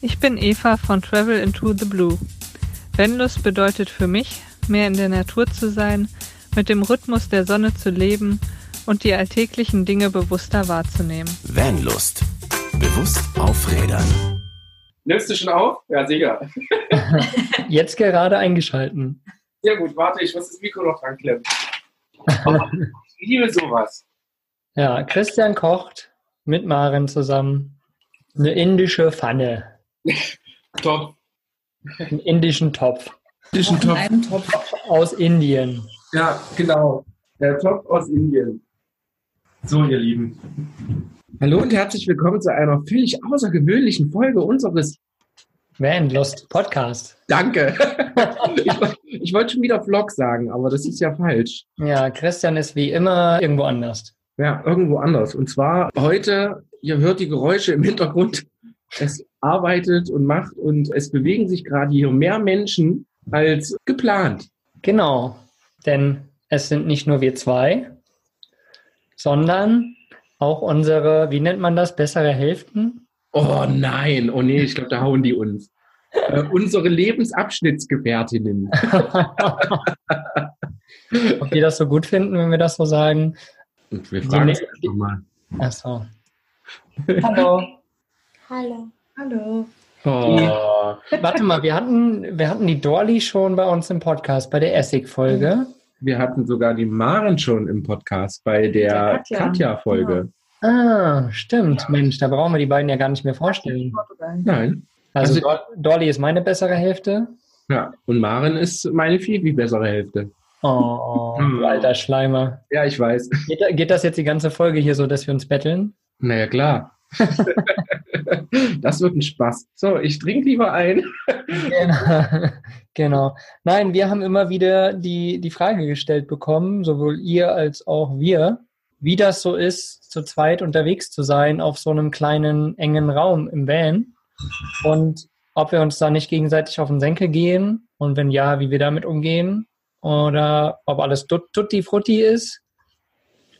Ich bin Eva von Travel into the Blue. Vanlust bedeutet für mich, mehr in der Natur zu sein, mit dem Rhythmus der Sonne zu leben und die alltäglichen Dinge bewusster wahrzunehmen. Vanlust. Bewusst aufrädern. Nimmst du schon auf? Ja, sicher. Jetzt gerade eingeschalten. Sehr gut, warte, ich muss das Mikro noch dran klemmen. ich liebe sowas. Ja, Christian kocht mit Maren zusammen eine indische Pfanne. Top. Einen indischen Topf. Indischen Topf. Einen Topf. Aus Indien. Ja, genau. Der Topf aus Indien. So, ihr Lieben. Hallo und herzlich willkommen zu einer völlig außergewöhnlichen Folge unseres Vanlust Podcast. Danke. ich, ich wollte schon wieder Vlog sagen, aber das ist ja falsch. Ja, Christian ist wie immer irgendwo anders. Ja, irgendwo anders. Und zwar heute, ihr hört die Geräusche im Hintergrund. Es arbeitet und macht und es bewegen sich gerade hier mehr Menschen als geplant. Genau, denn es sind nicht nur wir zwei, sondern auch unsere, wie nennt man das, bessere Hälften? Oh nein, oh nee, ich glaube, da hauen die uns. Äh, unsere Lebensabschnittsgefährtinnen. Ob die das so gut finden, wenn wir das so sagen? Und wir fragen es einfach mal. Achso. Hallo. Hallo. Hallo. Oh. Warte mal, wir hatten, wir hatten die Dorli schon bei uns im Podcast, bei der Essig-Folge. Wir hatten sogar die Maren schon im Podcast bei der, Der Katja-Folge. Ah, stimmt. Mensch, da brauchen wir die beiden ja gar nicht mehr vorstellen. Nein. Also, Also- Dorli ist meine bessere Hälfte. Ja, und Maren ist meine viel, viel bessere Hälfte. Oh, du alter Schleimer. Ja, ich weiß. Geht, geht das jetzt die ganze Folge hier so, dass wir uns betteln? Naja, klar. das wird ein Spaß. So, ich trinke lieber ein. Genau. genau. Nein, wir haben immer wieder die, die Frage gestellt bekommen, sowohl ihr als auch wir, wie das so ist, zu zweit unterwegs zu sein auf so einem kleinen, engen Raum im Van und ob wir uns da nicht gegenseitig auf den Senkel gehen und wenn ja, wie wir damit umgehen oder ob alles tut- tutti frutti ist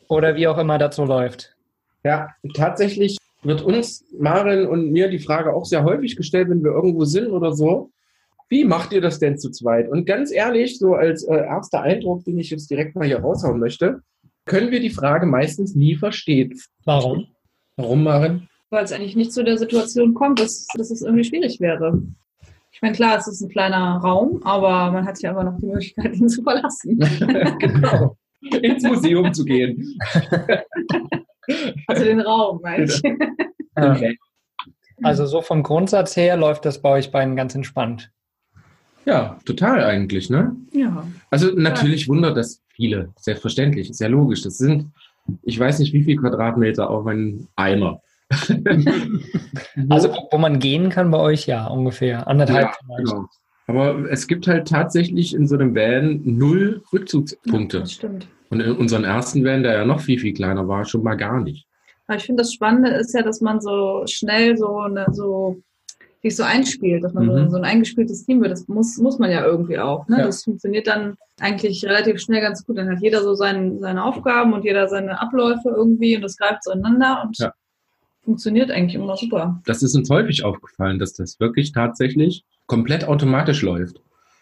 oder wie auch immer das so läuft. Ja, tatsächlich wird uns, Maren und mir die Frage auch sehr häufig gestellt, wenn wir irgendwo sind oder so. Wie macht ihr das denn zu zweit? Und ganz ehrlich, so als äh, erster Eindruck, den ich jetzt direkt mal hier raushauen möchte, können wir die Frage meistens nie verstehen. Warum? Warum, Maren? Weil es eigentlich nicht zu der Situation kommt, dass, dass es irgendwie schwierig wäre. Ich meine, klar, es ist ein kleiner Raum, aber man hat ja immer noch die Möglichkeit, ihn zu verlassen. genau. Ins Museum zu gehen. Also den Raum, meine ich. Ja. Also so vom Grundsatz her läuft das bei euch beiden ganz entspannt. Ja, total eigentlich, ne? Ja. Also natürlich wundert das viele, selbstverständlich, ist ja logisch. Das sind, ich weiß nicht, wie viel Quadratmeter auf einen Eimer. Also wo, man gehen kann bei euch, ja, ungefähr. Anderthalb ja, genau. Aber es gibt halt tatsächlich in so einem Van null Rückzugspunkte. Das stimmt. Und in unserem ersten Van, der ja noch viel, viel kleiner war, schon mal gar nicht. Aber ich finde, das Spannende ist ja, dass man so schnell so, eine, so sich so einspielt, dass man Mhm. so, so ein eingespieltes Team wird. Das muss, muss man ja irgendwie auch. Ne? Ja. Das funktioniert dann eigentlich relativ schnell ganz gut. Dann hat jeder so sein, seine Aufgaben und jeder seine Abläufe irgendwie und das greift zueinander und Ja. funktioniert eigentlich immer super. Das ist uns häufig aufgefallen, dass das wirklich tatsächlich komplett automatisch läuft.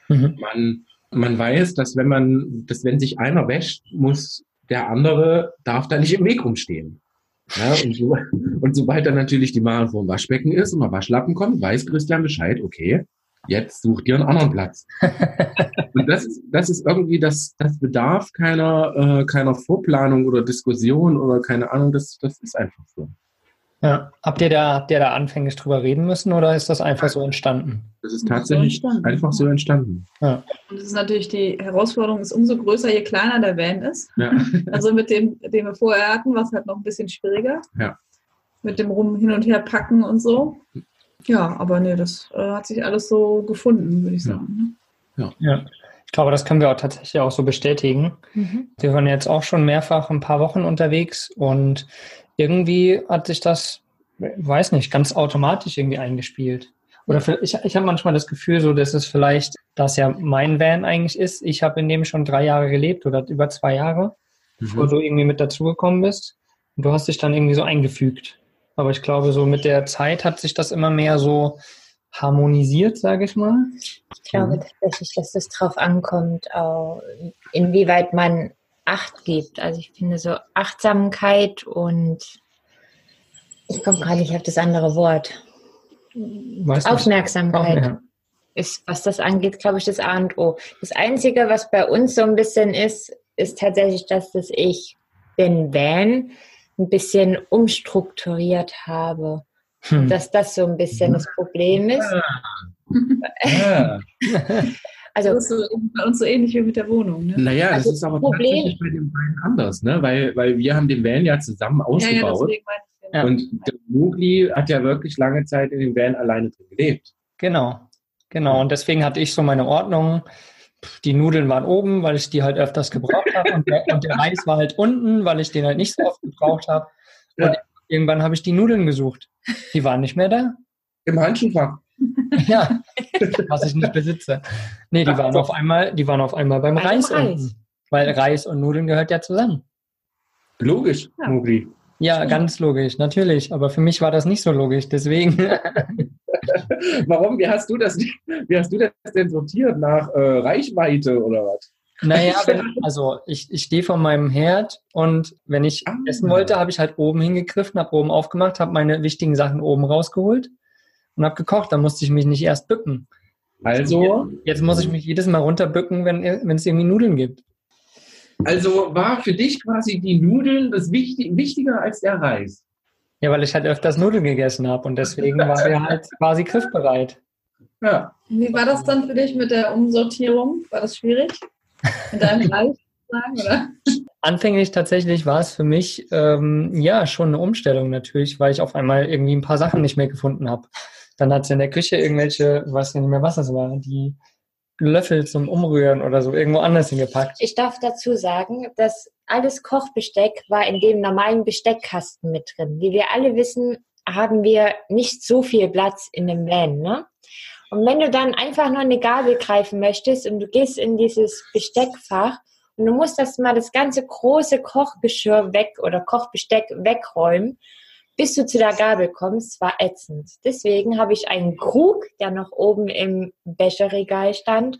Mhm. Man, man weiß, dass wenn man, dass wenn sich einer wäscht, muss der andere, darf da nicht im Weg rumstehen. Ja, und, so, und sobald dann natürlich die Maren vor dem Waschbecken ist und der Waschlappen kommt, weiß Christian Bescheid, okay, jetzt such dir einen anderen Platz. und das ist, das ist irgendwie, das, das bedarf keiner, äh, keiner Vorplanung oder Diskussion oder keine Ahnung, das, das ist einfach so. Ja. Habt ihr da, habt ihr da anfänglich drüber reden müssen oder ist das einfach so entstanden? Das ist So tatsächlich entstanden. einfach so entstanden. Und das ist natürlich die Herausforderung, ist umso größer, je kleiner der Van ist. Ja. Also mit dem, den wir vorher hatten, war es halt noch ein bisschen schwieriger. Ja. Mit dem Rum hin und her packen und so. Ja, aber nee, das äh, hat sich alles so gefunden, würde ich Ja. sagen. Ja. Ich glaube, das können wir auch tatsächlich auch so bestätigen. Ne? Wir waren jetzt auch schon mehrfach ein paar Wochen unterwegs und irgendwie hat sich das, weiß nicht, ganz automatisch irgendwie eingespielt. Oder vielleicht- ich, ich habe manchmal das Gefühl, so dass es vielleicht, dass ja mein Van eigentlich ist. Ich habe in dem schon drei Jahre gelebt oder über zwei Jahre, bevor du irgendwie mit dazugekommen bist. Und du hast dich dann irgendwie so eingefügt. Aber ich glaube, so mit der Zeit hat sich das immer mehr so harmonisiert, sage ich mal. Ich glaube tatsächlich, dass es drauf ankommt, auch inwieweit man Acht gibt. Also ich finde so Achtsamkeit und ich komme gerade nicht auf das andere Wort. Weißt du, Aufmerksamkeit ja. ist, was das angeht, glaube ich, das A und O. Das Einzige, was bei uns so ein bisschen ist, ist tatsächlich, dass das ich den Van ein bisschen umstrukturiert habe. Hm. Dass das so ein bisschen das Problem ist. Ja. Also Das ist so, bei uns so ähnlich wie mit der Wohnung. Ne? Naja, das Also, ist aber Problem- tatsächlich bei dem Van anders, ne? Weil, weil wir haben den Van ja zusammen Ja, ja, ausgebaut. den. Ja. Und der Mugli hat ja wirklich lange Zeit in dem Van alleine drin gelebt. Genau, genau. Und deswegen hatte ich so meine Ordnung. Die Nudeln waren oben, weil ich die halt öfters gebraucht habe. Und der, und der Reis war halt unten, weil ich den halt nicht so oft gebraucht habe. Und Ja. irgendwann habe ich die Nudeln gesucht. Die waren nicht mehr da. Im Handschuhfach. Ja, was ich nicht besitze. Nee, die waren auf einmal, die waren auf einmal beim Bei dem Reis, Reis. unten. Weil Reis und Nudeln gehört ja zusammen. Logisch, Ja. Mugli. Ja, ganz logisch, natürlich. Aber für mich war das nicht so logisch. Deswegen, Warum? Wie hast du das, wie hast du das denn sortiert? Nach äh, Reichweite oder was? naja, wenn, also ich, ich stehe vor meinem Herd und wenn ich Ah. essen wollte, habe ich halt oben hingegriffen, habe oben aufgemacht, habe meine wichtigen Sachen oben rausgeholt und habe gekocht. Da musste ich mich nicht erst bücken. Also, Jetzt muss ich mich jedes Mal runterbücken, wenn, wenn es irgendwie Nudeln gibt. also war für dich quasi die Nudeln das wichtig, wichtiger als der Reis. Ja, weil ich halt öfters Nudeln gegessen habe und deswegen war wir halt quasi griffbereit. Ja. Wie war das dann für dich mit der Umsortierung? War das schwierig? Mit deinem Reis sagen, oder? Anfänglich tatsächlich war es für mich ähm, ja schon eine Umstellung natürlich, weil ich auf einmal irgendwie ein paar Sachen nicht mehr gefunden habe. Dann hat es in der Küche irgendwelche, weiß nicht mehr, was das war, die Löffel zum Umrühren oder so irgendwo anders hingepackt. ich darf dazu sagen, dass alles Kochbesteck war in dem normalen Besteckkasten mit drin. Wie wir alle wissen, haben wir nicht so viel Platz in dem Van, ne? Und wenn du dann einfach nur eine Gabel greifen möchtest und du gehst in dieses Besteckfach und du musst das mal das ganze große Kochgeschirr weg oder Kochbesteck wegräumen, bis du zu der Gabel kommst, war ätzend. Deswegen habe ich einen Krug, der noch oben im Becherregal stand,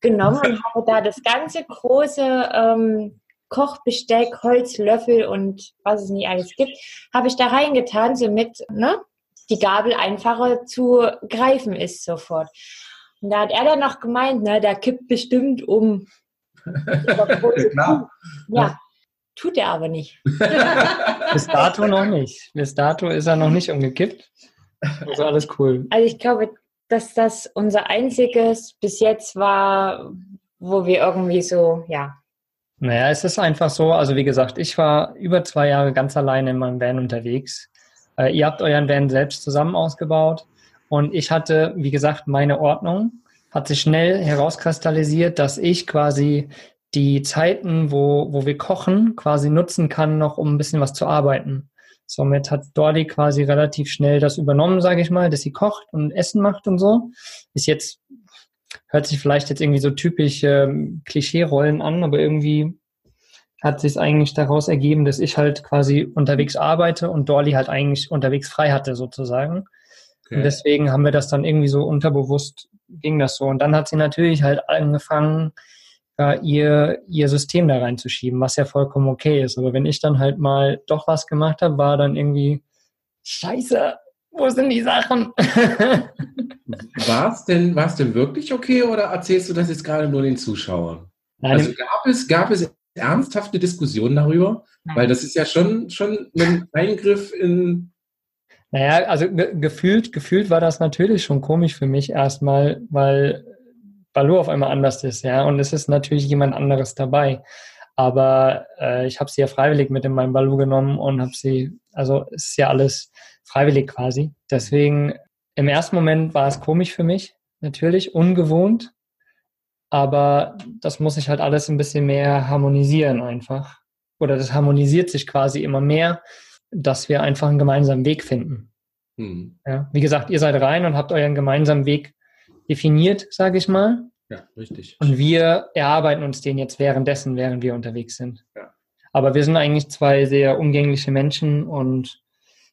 genommen und habe da das ganze große ähm, Kochbesteck, Holzlöffel und was es nicht alles gibt, habe ich da reingetan, somit ne, die Gabel einfacher zu greifen ist sofort. Und da hat er dann noch gemeint, ne, der kippt bestimmt um. Krug. Ja, tut er aber nicht. Bis dato noch nicht. Bis dato ist er noch nicht umgekippt. Also alles cool. Also ich glaube, dass das unser einziges bis jetzt war, wo wir irgendwie so, ja, Naja, es ist einfach so, also wie gesagt, ich war über zwei Jahre ganz alleine in meinem Van unterwegs. Äh, ihr habt euren Van selbst zusammen ausgebaut und ich hatte, wie gesagt, meine Ordnung. Hat sich schnell herauskristallisiert, dass ich quasi die Zeiten, wo, wo wir kochen, quasi nutzen kann, noch um ein bisschen was zu arbeiten. Somit hat Dordi quasi relativ schnell das übernommen, sage ich mal, dass sie kocht und Essen macht und so. Ist jetzt hört sich vielleicht jetzt irgendwie so typisch ähm, Klischee-Rollen an, aber irgendwie hat sich eigentlich daraus ergeben, dass ich halt quasi unterwegs arbeite und Dorli halt eigentlich unterwegs frei hatte sozusagen. Und deswegen haben wir das dann irgendwie so unterbewusst ging das so. Und dann hat sie natürlich halt angefangen, äh, ihr, ihr System da reinzuschieben, was ja vollkommen okay ist. Aber wenn ich dann halt mal doch was gemacht habe, war dann irgendwie Scheiße, wo sind die Sachen? War es denn, war's denn wirklich okay oder erzählst du das jetzt gerade nur den Zuschauern? Nein, Also gab es, gab es ernsthafte Diskussionen darüber? Nein. Weil das ist ja schon, schon ein Eingriff in. Naja, also ge gefühlt, gefühlt war das natürlich schon komisch für mich erstmal, weil Balu auf einmal anders ist, ja, und es ist natürlich jemand anderes dabei. Aber äh, ich habe sie ja freiwillig mit in meinen Balu genommen und habe sie, also es ist ja alles freiwillig quasi. Deswegen im ersten Moment war es komisch für mich, natürlich, ungewohnt. Aber das muss ich halt alles ein bisschen mehr harmonisieren einfach. Oder das harmonisiert sich quasi immer mehr, dass wir einfach einen gemeinsamen Weg finden. Hm. Ja, wie gesagt, ihr seid rein und habt euren gemeinsamen Weg definiert, sage ich mal. Ja, richtig. Und wir erarbeiten uns den jetzt währenddessen, während wir unterwegs sind. Ja. Aber wir sind eigentlich zwei sehr umgängliche Menschen und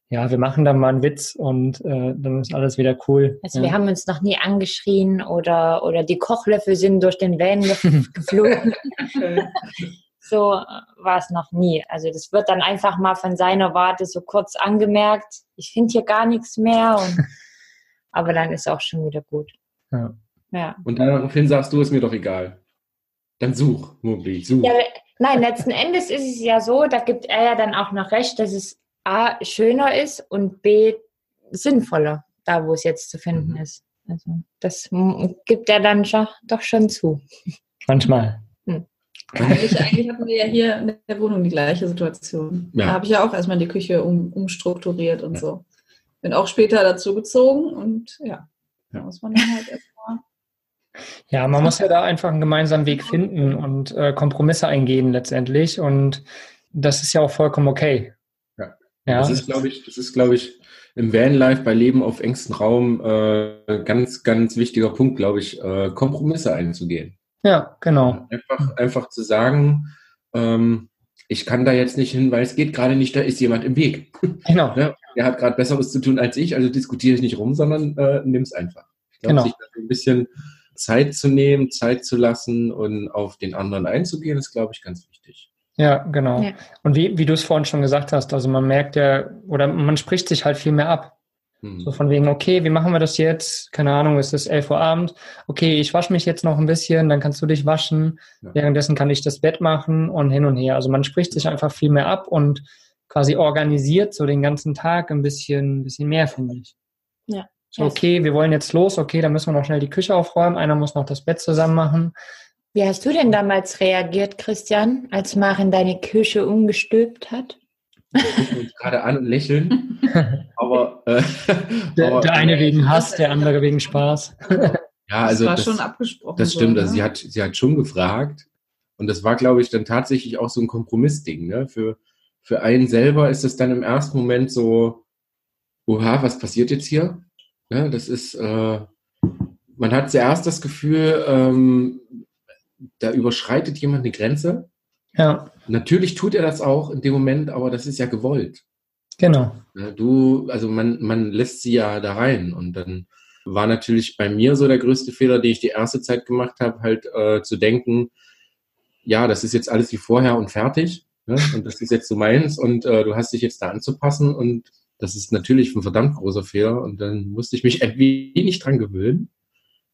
ja, wir machen dann mal einen Witz und äh, dann ist alles wieder cool. Also ja. wir haben uns noch nie angeschrien oder, oder die Kochlöffel sind durch den Van ge- geflogen. so war es noch nie. Also das wird dann einfach mal von seiner Warte so kurz angemerkt. Ich finde hier gar nichts mehr. Und, aber dann ist auch schon wieder gut. Ja. Ja. Und daraufhin sagst du, ist mir doch egal. Dann such, Mugli, such. ja. Nein, letzten Endes ist es ja so, da gibt er ja dann auch noch recht, dass es A schöner ist und B sinnvoller, da wo es jetzt zu finden Mhm. ist. Also das gibt er dann schon, doch schon zu. Manchmal. Eigentlich, eigentlich hatten wir ja hier in der Wohnung die gleiche Situation. Ja. Da habe ich ja auch erstmal die Küche um, umstrukturiert und so. Bin auch später dazu gezogen und ja, da Ja. muss man dann halt erstmal. Ja, man muss ja da einfach einen gemeinsamen Weg finden und äh, Kompromisse eingehen letztendlich. Und das ist ja auch vollkommen okay. Ja. Ja, Das ist, glaube ich, das ist, glaube ich, im Vanlife bei Leben auf engstem Raum äh, ganz, ganz wichtiger Punkt, glaube ich, äh, Kompromisse einzugehen. ja genau. Einfach, einfach zu sagen, ähm, ich kann da jetzt nicht hin, weil es geht gerade nicht, da ist jemand im Weg. Genau. Ne? Der hat gerade Besseres zu tun als ich, also diskutiere ich nicht rum, sondern äh, nimm es einfach. Ich glaube, Genau. sich da so ein bisschen Zeit zu nehmen, Zeit zu lassen und auf den anderen einzugehen, ist, glaube ich, ganz wichtig. Ja, genau. Ja. Und wie, wie du es vorhin schon gesagt hast, also man merkt ja, oder man spricht sich halt viel mehr ab. Hm. So von wegen, okay, wie machen wir das jetzt? Keine Ahnung, es ist 11 Uhr Abend. Okay, ich wasche mich jetzt noch ein bisschen, dann kannst du dich waschen. Ja. Währenddessen kann ich das Bett machen und hin und her. Also man spricht sich einfach viel mehr ab und quasi organisiert so den ganzen Tag ein bisschen, ein bisschen mehr, finde ich. Ja. So, okay, wir wollen jetzt los, okay, dann müssen wir noch schnell die Küche aufräumen, einer muss noch das Bett zusammen machen. Wie hast du denn damals reagiert, Christian, als Maren deine Küche umgestülpt hat? Wir gucken uns gerade an und lächeln, aber, äh, Der, aber der eine wegen Hass, der andere wegen Spaß. ja, also das war das, schon abgesprochen. das stimmt. so, Also ne? sie hat, sie hat schon gefragt und das war, glaube ich, dann tatsächlich auch so ein Kompromissding. Ne? Für, für einen selber ist es dann im ersten Moment so, oha, was passiert jetzt hier? Ne? Das ist, äh, man hat zuerst das Gefühl, ähm, da überschreitet jemand eine Grenze. Ja, Natürlich tut er das auch in dem Moment, aber das ist ja gewollt. genau. Du, also man, man lässt sie ja da rein und dann war natürlich bei mir so der größte Fehler, den ich die erste Zeit gemacht habe, halt äh, zu denken, ja, das ist jetzt alles wie vorher und fertig ne? und das ist jetzt so meins und äh, du hast dich jetzt da anzupassen und das ist natürlich ein verdammt großer Fehler und dann musste ich mich ein wenig dran gewöhnen,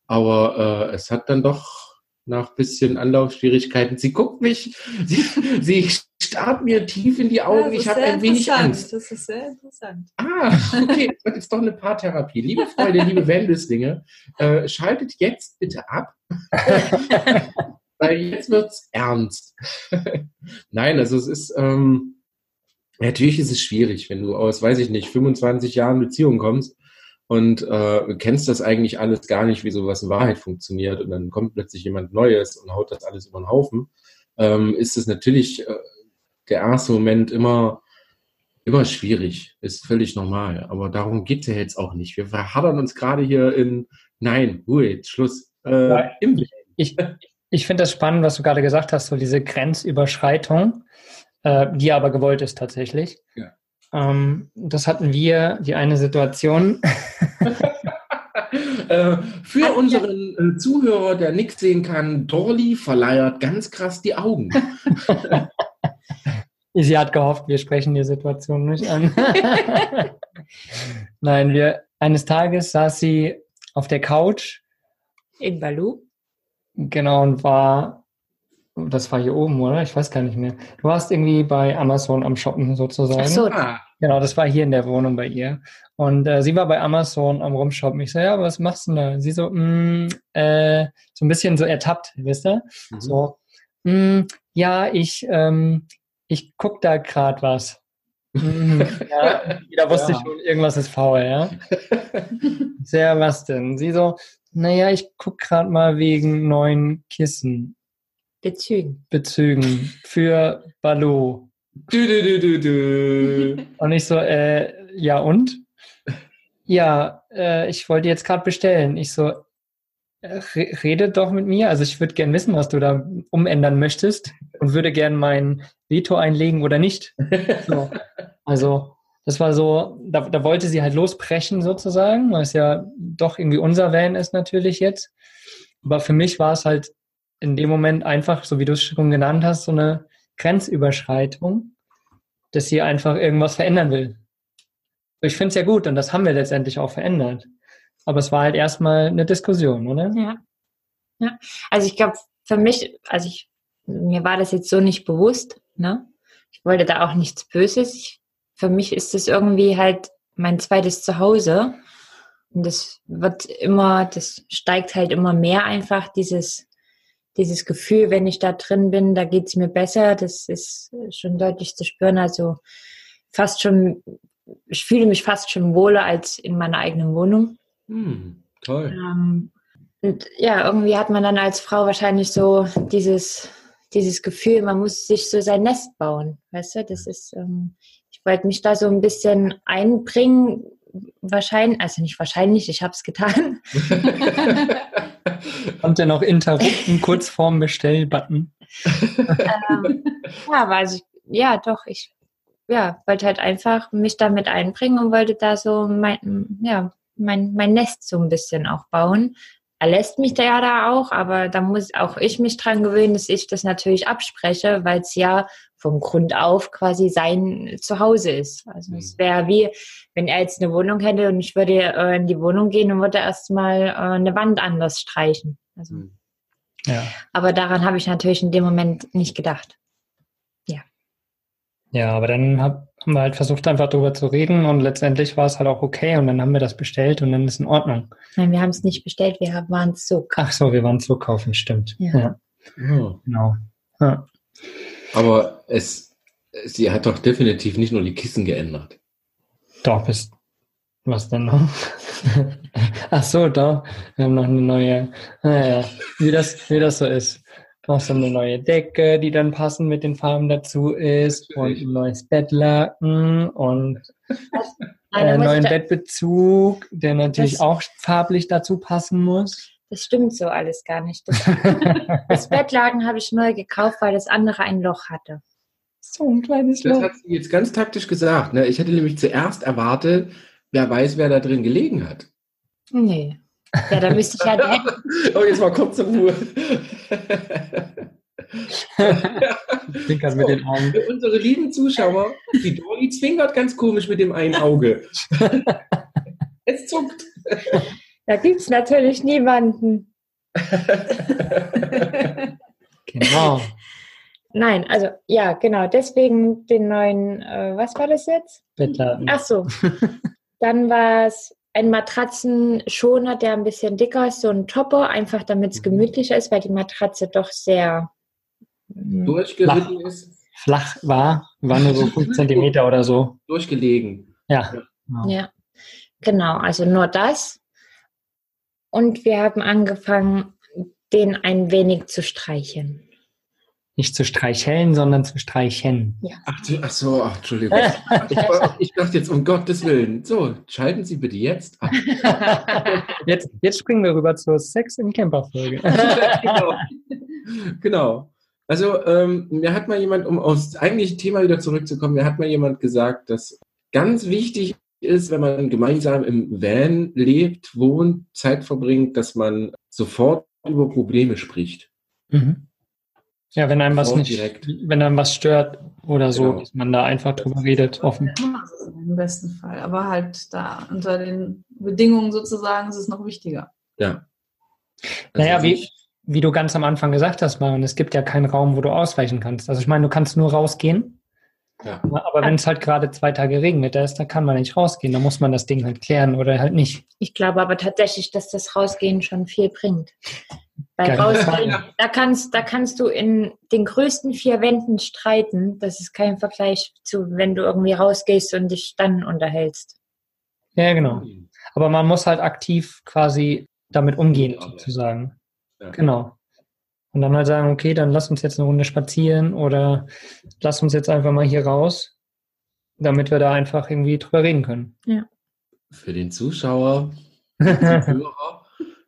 aber äh, es hat dann doch nach bisschen Anlaufschwierigkeiten, sie guckt mich, sie, sie starrt mir tief in die Ja, Augen, das ich ist habe sehr ein wenig interessant. Angst. Das ist sehr interessant. Ah, okay, das jetzt doch eine Paartherapie. Liebe Freunde, liebe Wendelslinge, äh, schaltet jetzt bitte ab, weil jetzt wird's ernst. Nein, also es ist, ähm, natürlich ist es schwierig, wenn du aus, weiß ich nicht, 25 Jahren Beziehung kommst und äh, kennst das eigentlich alles gar nicht, wie sowas in Wahrheit funktioniert und dann kommt plötzlich jemand Neues und haut das alles über den Haufen, ähm, ist es natürlich äh, der erste Moment immer immer schwierig, ist völlig normal. Aber darum geht's ja jetzt auch nicht. Wir verhadern uns gerade hier in, nein, Ruhe, jetzt Schluss. Äh, Ich, ich finde das spannend, was du gerade gesagt hast, so diese Grenzüberschreitung, äh, die aber gewollt ist tatsächlich. Ja. Ähm, das hatten wir, die eine Situation. äh, für unseren äh, Zuhörer, der nichts sehen kann, Dorli verleiert ganz krass die Augen. Sie hat gehofft, wir sprechen die Situation nicht an. Nein, wir, eines Tages saß sie auf der Couch, In Balu? genau, und war, das war hier oben, oder? Ich weiß gar nicht mehr. Du warst irgendwie bei Amazon am Shoppen sozusagen. Ach so, Ah, Genau, das war hier in der Wohnung bei ihr. Und äh, sie war bei Amazon am Rumshoppen. Ich so, ja, was machst du denn da? Sie so, mm, äh, so ein bisschen so ertappt, wisst ihr? mhm. So, mm, ja, ich, ähm, ich guck da grad was. Mm, ja, da wusste Ja. ich schon, irgendwas ist faul, ja. Sehr, was denn? Sie so, naja, ich guck grad mal wegen neuen Kissen, Bezügen. Bezügen für Ballo. Du, du, du, du, du. Und ich so, äh, ja und? Ja, äh, ich wollte jetzt gerade bestellen. Ich so, re rede doch mit mir. Also ich würde gern wissen, was du da umändern möchtest und würde gern mein Veto einlegen oder nicht. So. Also das war so, da, da wollte sie halt losbrechen sozusagen, weil es ja doch irgendwie unser Van ist natürlich jetzt. Aber für mich war es halt in dem Moment einfach, so wie du es schon genannt hast, so eine Grenzüberschreitung, dass sie einfach irgendwas verändern will. Ich finde es ja gut und das haben wir letztendlich auch verändert. Aber es war halt erstmal eine Diskussion, oder? Ja. ja. Also ich glaube, für mich, also ich, mir war das jetzt so nicht bewusst, ne? Ich wollte da auch nichts Böses. Ich, für mich ist das irgendwie halt mein zweites Zuhause. Und das wird immer, das steigt halt immer mehr einfach, dieses, dieses Gefühl, wenn ich da drin bin, da geht's mir besser. Das ist schon deutlich zu spüren. Also fast schon, ich fühle mich fast schon wohler als in meiner eigenen Wohnung. Hm, toll. Ähm, und ja, irgendwie hat man dann als Frau wahrscheinlich so dieses, dieses Gefühl, man muss sich so sein Nest bauen. Weißt du, das ist, ähm, ich wollte mich da so ein bisschen einbringen, wahrscheinlich, also nicht wahrscheinlich, ich habe es getan. Kommt ja noch interrupten, kurz vorm Bestellbutton. ähm, ja, aber also, ja, doch, ich ja, wollte halt einfach mich damit einbringen und wollte da so mein, ja, mein, mein Nest so ein bisschen auch bauen. Er lässt mich da ja da auch, aber da muss auch ich mich dran gewöhnen, dass ich das natürlich abspreche, weil es ja vom Grund auf quasi sein Zuhause ist. Also es Mhm. wäre wie, wenn er jetzt eine Wohnung hätte und ich würde äh, in die Wohnung gehen und würde erstmal äh, eine Wand anders streichen. Also, Mhm. Ja. aber daran habe ich natürlich in dem Moment nicht gedacht. Ja, aber dann hab, haben wir halt versucht, einfach drüber zu reden und letztendlich war es halt auch okay und dann haben wir das bestellt und dann ist in Ordnung. Nein, wir haben es nicht bestellt, wir waren es so. Ach so, wir waren zukaufen, stimmt. Ja. Ja, Ja. genau. Ja. Aber es, sie hat doch definitiv nicht nur die Kissen geändert. Doch, bis, was denn noch? Ach so, da, wir haben noch eine neue, naja, wie das, wie das so ist. Noch so eine neue Decke, die dann passend mit den Farben dazu ist und Natürlich. ein neues Bettlaken und Nein, äh, neuen Bettbezug, der natürlich Das- auch farblich dazu passen muss. Das stimmt so alles gar nicht. Das, das Bettlaken habe ich neu gekauft, weil das andere ein Loch hatte. So ein kleines Das Loch. hat sie jetzt ganz taktisch gesagt. Ne? Ich hätte nämlich zuerst erwartet, wer weiß, wer da drin gelegen hat. Nee. Ja, da müsste ich halt Oh, jetzt mal kurze Ruhe. Zwinkert mit den Augen. Für unsere lieben Zuschauer, die Dolly zwinkert ganz komisch mit dem einen Auge. es zuckt. Da gibt es natürlich niemanden. Genau. Nein, also ja, genau. Deswegen den neuen, äh, was war das jetzt? Bettlaken. Ach so. Dann war es ein Matratzenschoner, der ein bisschen dicker ist, so ein Topper, einfach damit es gemütlicher ist, weil die Matratze doch sehr. mm, Durchgeritten ist, Flach war, war nur so fünf Zentimeter oder so. durchgelegen. Ja. Genau. Ja, genau. Also nur das. Und wir haben angefangen, den ein wenig zu streicheln. Nicht zu streicheln, sondern zu streichen. Ach, du- ach so, ach, Entschuldigung. Ich, war, ich dachte jetzt, um Gottes Willen. So, schalten Sie bitte jetzt ab. Jetzt, jetzt springen wir rüber zur Sex in Camper-Folge. genau. genau. Also, ähm, mir hat mal jemand, um aufs eigentliche Thema wieder zurückzukommen, mir hat mal jemand gesagt, dass ganz wichtig ist, wenn man gemeinsam im Van lebt, wohnt, Zeit verbringt, dass man sofort über Probleme spricht. Mhm. Ja, wenn einem was nicht, direkt. wenn einem was stört oder so, Genau. dass man da einfach drüber redet, offen. Im besten Fall. Aber halt da unter den Bedingungen sozusagen ist es noch wichtiger. Ja. Naja, Also wie, ich- wie du ganz am Anfang gesagt hast, Marion, es gibt ja keinen Raum, wo du ausweichen kannst. Also ich meine, du kannst nur rausgehen, ja. aber wenn es halt gerade zwei Tage Regenwetter ist, da kann man nicht rausgehen. Da muss man das Ding halt klären oder halt nicht. Ich glaube aber tatsächlich, dass das Rausgehen schon viel bringt. Weil Geil. Rausgehen, da kannst, da kannst du in den größten vier Wänden streiten. Das ist kein Vergleich zu, wenn du irgendwie rausgehst und dich dann unterhältst. Ja, genau. Aber man muss halt aktiv quasi damit umgehen, Ja. sozusagen. Ja. Genau. Und dann halt sagen, okay, dann lass uns jetzt eine Runde spazieren oder lass uns jetzt einfach mal hier raus, damit wir da einfach irgendwie drüber reden können. Für den Zuschauer, die Hörer,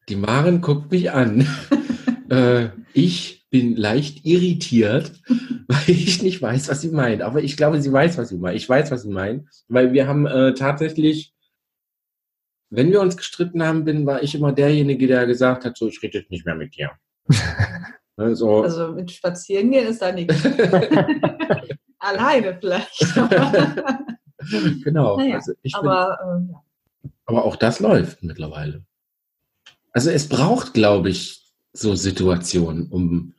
die Maren guckt mich an. äh, ich bin leicht irritiert, weil ich nicht weiß, was sie meint. Aber ich glaube, sie weiß, was sie meint. Ich weiß, was sie meint, weil wir haben äh, tatsächlich, wenn wir uns gestritten haben, bin, war ich immer derjenige, der gesagt hat, so, ich rede jetzt nicht mehr mit dir. also, also mit Spazieren gehen ist da nichts. Alleine vielleicht. genau. Naja, also aber, ähm, ja. aber auch das läuft mittlerweile. Also es braucht, glaube ich, so Situationen, um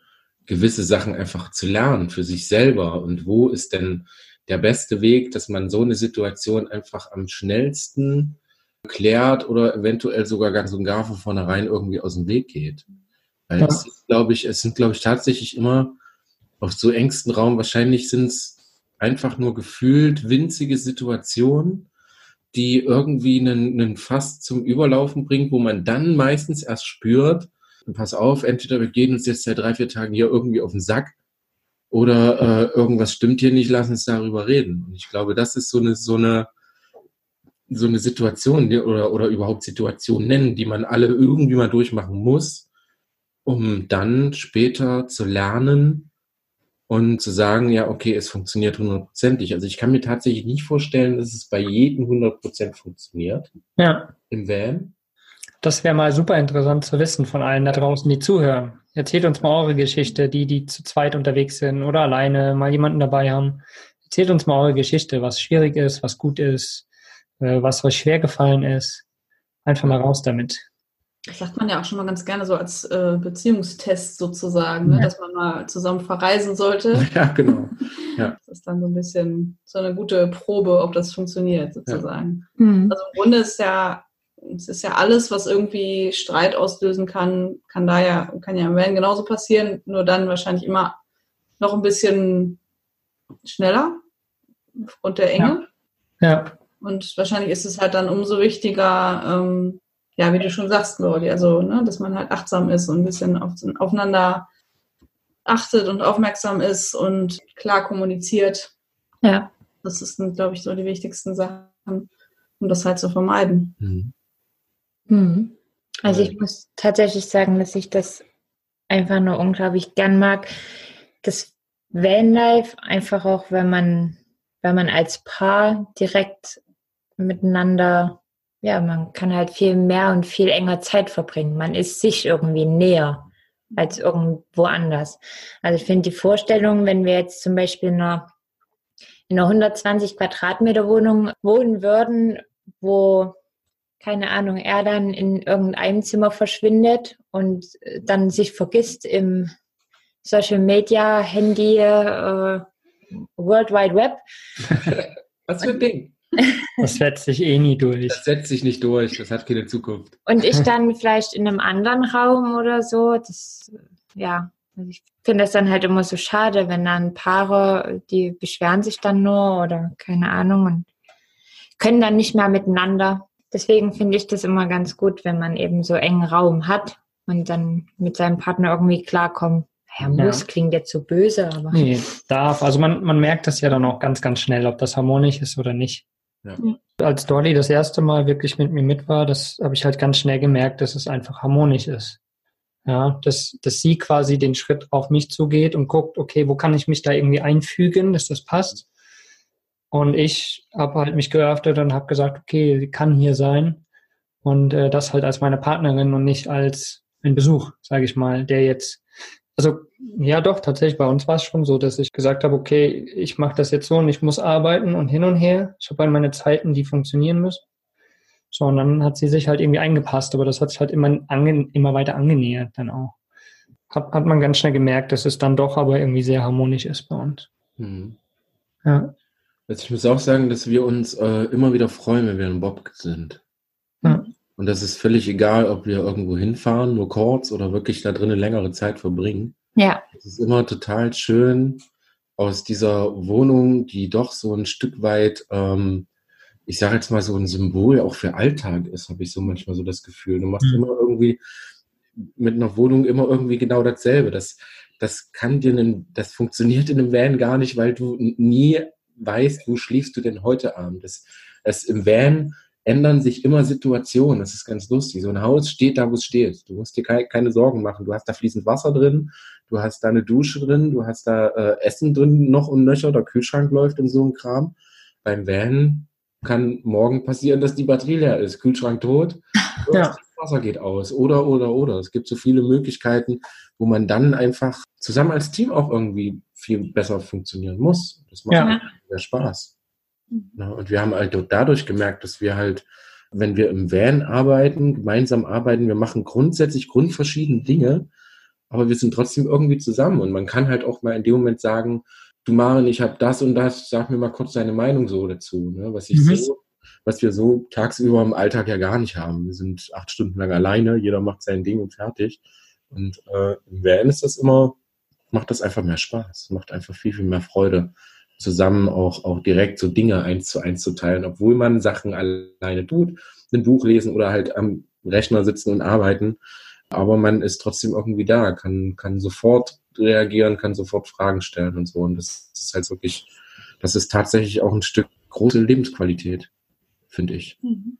gewisse Sachen einfach zu lernen für sich selber. Und wo ist denn der beste Weg, dass man so eine Situation einfach am schnellsten klärt oder eventuell sogar ganz und gar von vornherein irgendwie aus dem Weg geht. Weil Ja. es ist, glaube ich, es sind, glaube ich, tatsächlich immer auf so engstem Raum, wahrscheinlich sind es einfach nur gefühlt winzige Situationen, die irgendwie einen, einen Fass zum Überlaufen bringt, wo man dann meistens erst spürt, pass auf, entweder wir gehen uns jetzt seit drei, vier Tagen hier irgendwie auf den Sack oder äh, irgendwas stimmt hier nicht, lass uns darüber reden. Und ich glaube, das ist so eine, so eine, so eine Situation oder, oder überhaupt Situation nennen, die man alle irgendwie mal durchmachen muss, um dann später zu lernen und zu sagen, ja, okay, es funktioniert hundertprozentig. Also ich kann mir tatsächlich nicht vorstellen, dass es bei jedem hundertprozent funktioniert Ja, im Van. das wäre mal super interessant zu wissen von allen da draußen, die zuhören. Erzählt uns mal eure Geschichte, die, die zu zweit unterwegs sind oder alleine mal jemanden dabei haben. Erzählt uns mal eure Geschichte, was schwierig ist, was gut ist, äh, was euch schwer gefallen ist. Einfach mal raus damit. Das sagt man ja auch schon mal ganz gerne so als äh, Beziehungstest sozusagen, ne? Ja. dass man mal zusammen verreisen sollte. Ja, genau. Das ist dann so ein bisschen so eine gute Probe, ob das funktioniert sozusagen. Mhm. Also im Grunde ist ja, es ist ja alles, was irgendwie Streit auslösen kann, kann da ja, kann ja im Van genauso passieren, nur dann wahrscheinlich immer noch ein bisschen schneller aufgrund der Enge. Ja, Und wahrscheinlich ist es halt dann umso wichtiger, ähm, ja, wie du schon sagst, Lordi, also, ne, dass man halt achtsam ist und ein bisschen auf, aufeinander achtet und aufmerksam ist und klar kommuniziert. Ja. Das sind, glaube ich, so die wichtigsten Sachen, um das halt zu vermeiden. Mhm. Mhm. Also ich muss tatsächlich sagen, dass ich das einfach nur unglaublich gern mag. Das Vanlife einfach auch, wenn man, wenn man als Paar direkt miteinander, ja, man kann halt viel mehr und viel enger Zeit verbringen. Man ist sich irgendwie näher als irgendwo anders. Also ich finde die Vorstellung, wenn wir jetzt zum Beispiel in einer, in einer 120 Quadratmeter Wohnung wohnen würden, wo keine Ahnung, er dann in irgendeinem Zimmer verschwindet und äh, dann sich vergisst im Social Media, Handy, äh, World Wide Web. Was für ein Ding. Das setzt sich eh nie durch. Das setzt sich nicht durch, das hat keine Zukunft. Und ich dann vielleicht in einem anderen Raum oder so. Das, ja, also ich finde das dann halt immer so schade, wenn dann Paare, die beschweren sich dann nur oder keine Ahnung und können dann nicht mehr miteinander. Deswegen finde ich das immer ganz gut, wenn man eben so engen Raum hat und dann mit seinem Partner irgendwie klarkommt. Ja, muss Ja. klingt jetzt so böse, aber Nee, darf. Also man, man merkt das ja dann auch ganz, ganz schnell, ob das harmonisch ist oder nicht. Ja. Als Dolly das erste Mal wirklich mit mir mit war, das habe ich halt ganz schnell gemerkt, dass es einfach harmonisch ist. Ja, dass, dass sie quasi den Schritt auf mich zugeht und guckt, okay, wo kann ich mich da irgendwie einfügen, dass das passt. Und ich habe halt mich geöffnet und habe gesagt, okay, sie kann hier sein. Und äh, das halt als meine Partnerin und nicht als ein Besuch, sage ich mal, der jetzt, also ja doch, tatsächlich, bei uns war es schon so, dass ich gesagt habe, okay, ich mache das jetzt so und ich muss arbeiten und hin und her. Ich habe halt meine Zeiten, die funktionieren müssen. So, und dann hat sie sich halt irgendwie eingepasst, aber das hat sich halt immer, ange immer weiter angenähert dann auch. Hat, hat man ganz schnell gemerkt, dass es dann doch aber irgendwie sehr harmonisch ist bei uns. Mhm. Ja. Also ich muss auch sagen, dass wir uns äh, immer wieder freuen, wenn wir in Bob sind. Ja. Und das ist völlig egal, ob wir irgendwo hinfahren, nur kurz oder wirklich da drinnen längere Zeit verbringen. Ja, Es ist immer total schön, aus dieser Wohnung, die doch so ein Stück weit, ähm, ich sage jetzt mal so ein Symbol auch für Alltag ist, habe ich so manchmal so das Gefühl. Du machst Mhm. immer irgendwie mit einer Wohnung immer irgendwie genau dasselbe. Das, das kann dir, einen, das funktioniert in einem Van gar nicht, weil du nie weißt, wo schläfst du denn heute Abend. Das, das im Van ändern sich immer Situationen. Das ist ganz lustig. So ein Haus steht da, wo es steht. Du musst dir keine, Sorgen machen. Du hast da fließend Wasser drin, du hast da eine Dusche drin, du hast da äh, Essen drin noch und nöcher, der Kühlschrank läuft und so ein Kram. Beim Van kann morgen passieren, dass die Batterie leer ist, Kühlschrank tot, Ja. das Wasser geht aus oder oder oder. Es gibt so viele Möglichkeiten, wo man dann einfach zusammen als Team auch irgendwie viel besser funktionieren muss. Das macht Ja. sehr Spaß. Ja, und wir haben halt dadurch gemerkt, dass wir halt, wenn wir im Van arbeiten, gemeinsam arbeiten, wir machen grundsätzlich grundverschiedene Dinge, aber wir sind trotzdem irgendwie zusammen und man kann halt auch mal in dem Moment sagen, du Maren, ich habe das und das, sag mir mal kurz deine Meinung so dazu, ne? was ich Mhm. so, was wir so tagsüber im Alltag ja gar nicht haben. Wir sind acht Stunden lang alleine, jeder macht sein Ding und fertig. Und äh, im Van ist das immer, macht das einfach mehr Spaß, macht einfach viel, viel mehr Freude, zusammen auch, auch direkt so Dinge eins zu eins zu teilen, obwohl man Sachen alleine tut, ein Buch lesen oder halt am Rechner sitzen und arbeiten. Aber man ist trotzdem irgendwie da, kann, kann sofort reagieren, kann sofort Fragen stellen und so. Und das, das ist halt wirklich, das ist tatsächlich auch ein Stück große Lebensqualität, finde ich. Mhm.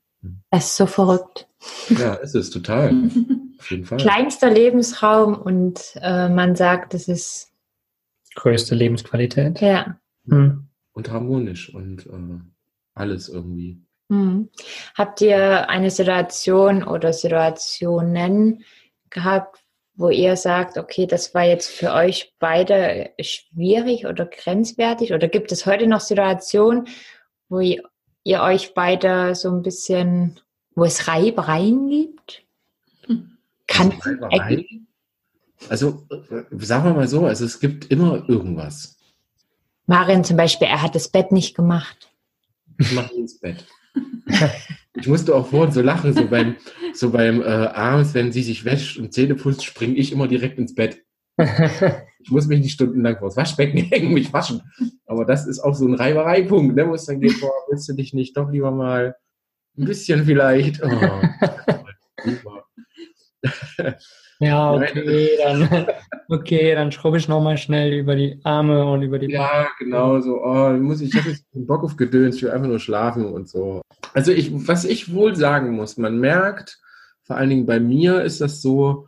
Das ist so verrückt. Ja, ist es total. Auf jeden Fall. Kleinster Lebensraum und äh, man sagt, es ist, Größte Lebensqualität. ja. Hm. Und harmonisch und äh, alles irgendwie. Hm. Habt ihr eine Situation oder Situationen gehabt, wo ihr sagt, okay, das war jetzt für euch beide schwierig oder grenzwertig? Oder gibt es heute noch Situationen, wo ihr, ihr euch beide so ein bisschen, wo es Reibereien gibt? Kann Also, Reiberei? also äh, sagen wir mal so, also es gibt immer irgendwas. Marian zum Beispiel, er hat das Bett nicht gemacht. Ich mache ins Bett. Ich musste auch vorhin so lachen, so beim, so beim äh, abends, wenn sie sich wäscht und Zähne putzt, springe ich immer direkt ins Bett. Ich muss mich nicht stundenlang vor das Waschbecken hängen, mich waschen. Aber das ist auch so ein Reibereipunkt, ne, wo es dann geht, boah, willst du dich nicht doch lieber mal ein bisschen vielleicht. Oh. Ja, okay, dann, okay, dann schrubbe ich nochmal schnell über die Arme und über die Ja, genau so. Oh, muss ich, ich habe jetzt keinen Bock auf Gedöns, ich will einfach nur schlafen und so. Also ich, was ich wohl sagen muss, man merkt, vor allen Dingen bei mir ist das so,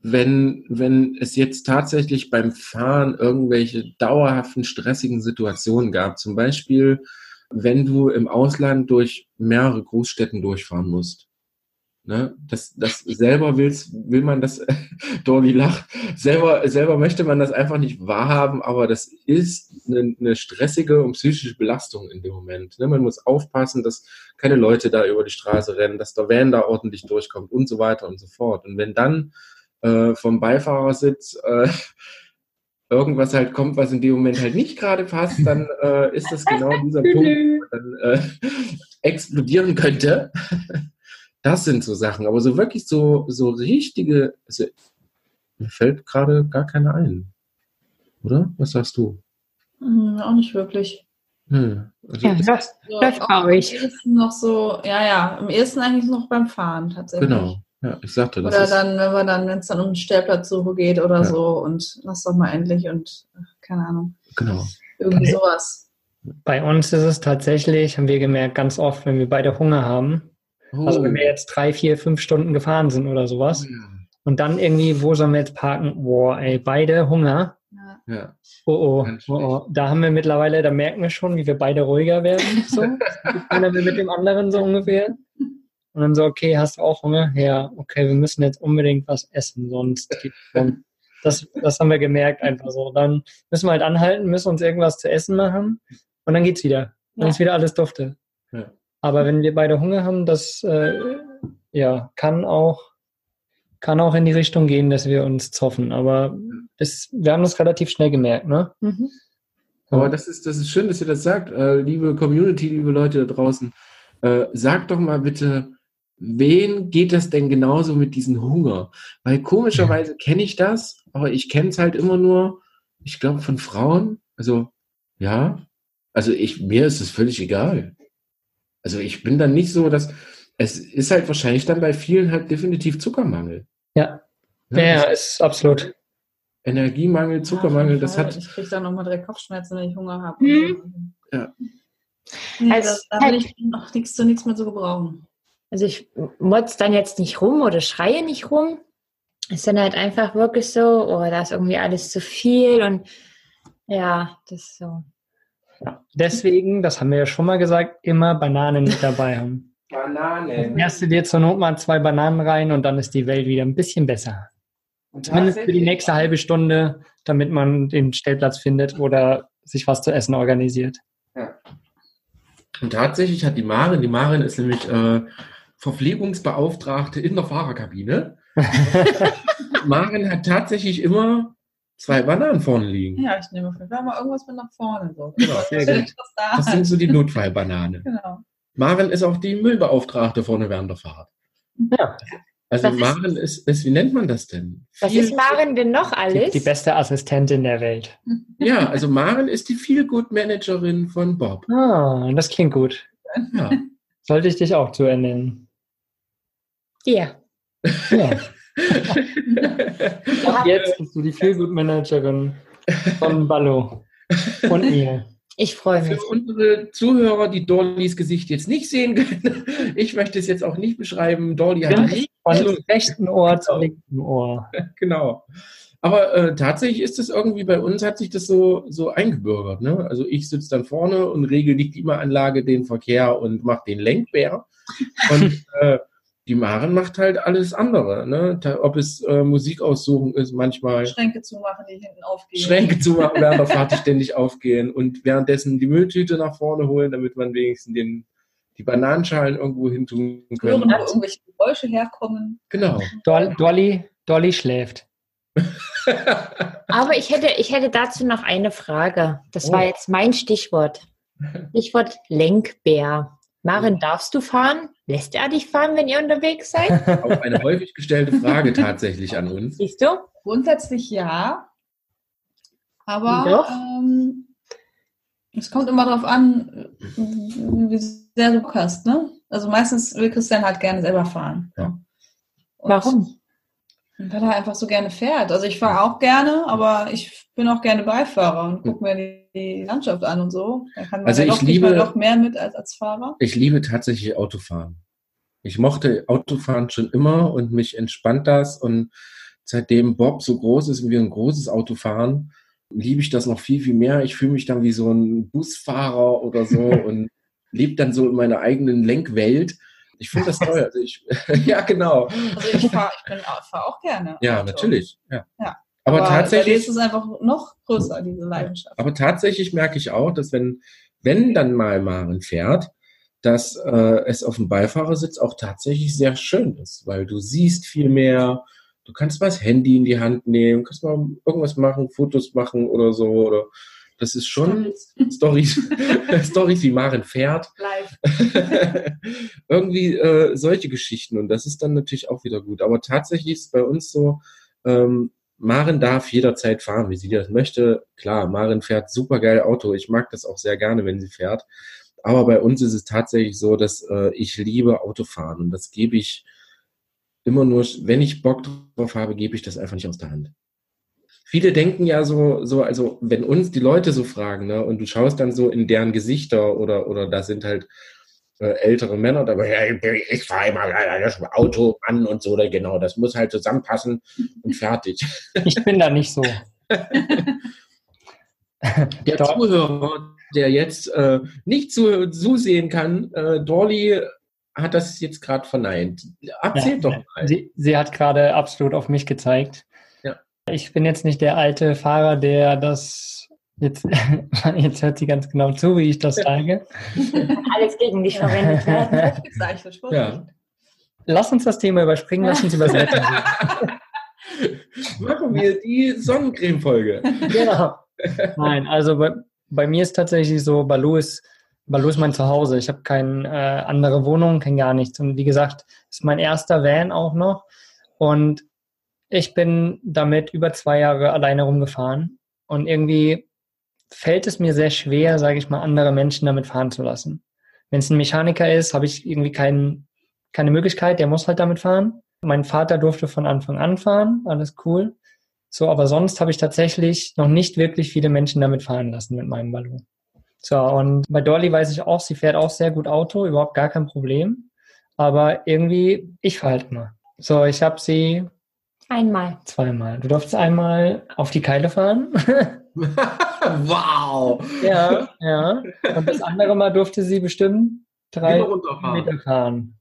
wenn, wenn es jetzt tatsächlich beim Fahren irgendwelche dauerhaften stressigen Situationen gab, zum Beispiel, wenn du im Ausland durch mehrere Großstädten durchfahren musst. Ne? Das, das selber willst, will man das, Dolly lacht, selber, selber möchte man das einfach nicht wahrhaben, aber das ist eine, eine stressige und psychische Belastung in dem Moment. Ne? Man muss aufpassen, dass keine Leute da über die Straße rennen, dass der Van da ordentlich durchkommt und so weiter und so fort. Und wenn dann äh, vom Beifahrersitz äh, irgendwas halt kommt, was in dem Moment halt nicht gerade passt, dann äh, ist das genau dieser Punkt, wo man dann äh, explodieren könnte. Das sind so Sachen, aber so wirklich so, so richtige, also, mir fällt gerade gar keine ein. Oder? Was sagst du? Hm, auch nicht wirklich. Hm. Also Ja, ist- das, So, das ich. noch so, ja, ja, am ehesten eigentlich noch beim Fahren tatsächlich. genau. Ja, ich sagte, das Oder ist, dann, wenn wir dann, wenn es dann um Stellplatzsuche geht oder Ja. so und lass doch mal endlich und keine Ahnung. genau. Irgendwie Okay. sowas. Bei uns ist es tatsächlich, haben wir gemerkt, ganz oft, wenn wir beide Hunger haben, Oh. also wenn wir jetzt drei, vier, fünf Stunden gefahren sind oder sowas, und dann irgendwie, wo sollen wir jetzt parken? Boah, ey, beide Hunger. Ja. Ja. Oh, oh, oh, oh. Da haben wir mittlerweile, da merken wir schon, wie wir beide ruhiger werden. So. Einer will mit dem anderen so ungefähr. Und dann so, okay, hast du auch Hunger? Ja, okay, wir müssen jetzt unbedingt was essen, sonst schon. Das, das haben wir gemerkt einfach so. Dann müssen wir halt anhalten, müssen uns irgendwas zu essen machen und dann geht's wieder. Dann Ja. ist wieder alles dufte. Ja. Aber wenn wir beide Hunger haben, das äh, ja, kann auch, kann auch in die Richtung gehen, dass wir uns zoffen. Aber das, wir haben das relativ schnell gemerkt, ne? Mhm. Aber das ist, das ist schön, dass ihr das sagt, äh, liebe Community, liebe Leute da draußen. Äh, sagt doch mal bitte, wen geht das denn genauso mit diesem Hunger? Weil komischerweise kenne ich das, aber ich kenne es halt immer nur, ich glaube, von Frauen. Also, ja, also ich, mir ist es völlig egal. Also ich bin dann nicht so, dass es ist halt wahrscheinlich dann bei vielen halt definitiv Zuckermangel. Ja. Ja, ja, ist absolut. Energiemangel, Zuckermangel, Ja, das hat. Ich kriege dann nochmal direkt Kopfschmerzen, wenn ich Hunger habe. Mhm. Nee, Also, das, da bin ich noch nichts zu nichts mehr zu gebrauchen. Also ich motz dann jetzt nicht rum oder schreie nicht rum. Es ist dann halt einfach wirklich so, oh, da ist irgendwie alles zu viel und ja, das ist so. Deswegen, das haben wir ja schon mal gesagt, immer Bananen mit dabei haben. Bananen. Erst du dir zur Not mal zwei Bananen rein und dann ist die Welt wieder ein bisschen besser. Zumindest für die nächste halbe Stunde, damit man den Stellplatz findet oder sich was zu essen organisiert. Und tatsächlich hat die Marin, die Marin ist nämlich äh, Verpflegungsbeauftragte in der Fahrerkabine. Marin hat tatsächlich immer zwei Bananen vorne liegen. Ja, ich nehme auf jeden Fall mal irgendwas mit nach vorne. So. Genau, sehr gut. da? Das sind so die Notfallbananen. Genau. Marin ist auch die Müllbeauftragte vorne während der Fahrt. Ja, Also Was ist- Marin ist, ist, wie nennt man das denn? Was Viel- ist Maren denn noch die, alles? die beste Assistentin der Welt. Ja, also Marin ist die Feelgood-Managerin von Bob. Ah, das klingt gut. Ja. Sollte ich dich auch zu ernennen. Ja. Ja. Ab jetzt bist du die Feelgood-Managerin von Ballo und mir. Ich freue Für mich. unsere Zuhörer, die Dollys Gesicht jetzt nicht sehen können, ich möchte es jetzt auch nicht beschreiben. Dolly hat richtig Von rechten Ohr zum linken Ohr. genau. Aber äh, tatsächlich ist es irgendwie bei uns, hat sich das so, so eingebürgert. Ne? Also ich sitze dann vorne und regel die Klimaanlage, den Verkehr und mache den Lenkbär. Und äh, die Maren macht halt alles andere. Ne? Ob es äh, Musik aussuchen ist, manchmal Schränke zumachen, die hinten aufgehen. Schränke zumachen, während der Fahrt die ständig aufgehen und währenddessen die Mülltüte nach vorne holen, damit man wenigstens den, die Bananenschalen irgendwo hin tun Hören, kann. wo irgendwelche Geräusche herkommen. Genau. Dol Dolly, Dolly schläft. Aber ich hätte, ich hätte dazu noch eine Frage. Das Oh. war jetzt mein Stichwort. Stichwort Lenkbär. Maren, darfst du fahren? Lässt er dich fahren, wenn ihr unterwegs seid? Auch eine häufig gestellte Frage tatsächlich an uns. Siehst du? Grundsätzlich ja. Aber ähm, es kommt immer darauf an, wie sehr du hast. Ne? Also meistens will Christian halt gerne selber fahren. Ja. Warum? Weil er einfach so gerne fährt. Also ich fahre auch gerne, aber ich bin auch gerne Beifahrer und gucke mir die, die Landschaft an und so. Da kann man Also ich liebe- doch mehr mit als als Fahrer. Ich liebe tatsächlich Autofahren. Ich mochte Autofahren schon immer und mich entspannt das. Und seitdem Bob so groß ist und wir ein großes Auto fahren, liebe ich das noch viel, viel mehr. Ich fühle mich dann wie so ein Busfahrer oder so und lebe dann so in meiner eigenen Lenkwelt. Ich finde das toll. Also ich, ja, genau. Also ich fahre ich bin fahr auch gerne. Ja, Auto. natürlich. Ja. Ja. Aber, dir tatsächlich. ist es einfach noch größer, diese Leidenschaft. Aber tatsächlich merke ich auch, dass wenn, wenn dann mal Maren fährt, dass äh, es auf dem Beifahrersitz auch tatsächlich sehr schön ist, weil du siehst viel mehr, du kannst mal das Handy in die Hand nehmen, kannst mal irgendwas machen, Fotos machen oder so. Oder das ist schon Stories, Stories wie Maren fährt. Live. Irgendwie äh, solche Geschichten und das ist dann natürlich auch wieder gut. Aber tatsächlich ist es bei uns so, ähm, Maren darf jederzeit fahren, wie sie das möchte. Klar, Maren fährt super geil Auto. Ich mag das auch sehr gerne, wenn sie fährt. Aber bei uns ist es tatsächlich so, dass äh, ich liebe Autofahren und das gebe ich immer nur, wenn ich Bock drauf habe, gebe ich das einfach nicht aus der Hand. Viele denken ja so, so, also wenn uns die Leute so fragen, ne, und du schaust dann so in deren Gesichter oder, oder da sind halt ältere Männer ja, ich, fahre immer äh, Auto an und so, oder genau, das muss halt zusammenpassen und fertig. Ich bin da nicht so. Der Zuhörer, der jetzt äh, nicht zu, zusehen kann, äh, Dolly hat das jetzt gerade verneint. Erzähl Ja, doch mal. Sie, sie hat gerade absolut auf mich gezeigt. Ja. Ich bin jetzt nicht der alte Fahrer, der das jetzt, jetzt hört sie ganz genau zu, wie ich das sage. Alles gegen dich verwendet werden. Gezeichnet, Ja. Lass uns das Thema überspringen, lass uns über das Wetter reden. Machen wir die Sonnencreme-Folge. Genau. Nein, also bei, bei mir ist tatsächlich so, Balu ist, Balu ist mein Zuhause. Ich habe keine äh, andere Wohnung, kein gar nichts. Und wie gesagt, ist mein erster Van auch noch. Und ich bin damit über zwei Jahre alleine rumgefahren. Und irgendwie fällt es mir sehr schwer, sage ich mal, andere Menschen damit fahren zu lassen. Wenn es ein Mechaniker ist, habe ich irgendwie kein, keine Möglichkeit, der muss halt damit fahren. Mein Vater durfte von Anfang an fahren, alles cool. So, aber sonst habe ich tatsächlich noch nicht wirklich viele Menschen damit fahren lassen mit meinem Ballon. So, und bei Dolly weiß ich auch, sie fährt auch sehr gut Auto, überhaupt gar kein Problem. Aber irgendwie, ich fahre halt immer. So, ich habe sie Einmal. zweimal. Du durftest einmal auf die Keile fahren. wow! ja, ja. Und das andere Mal durfte sie bestimmt drei. Kilometer fahren.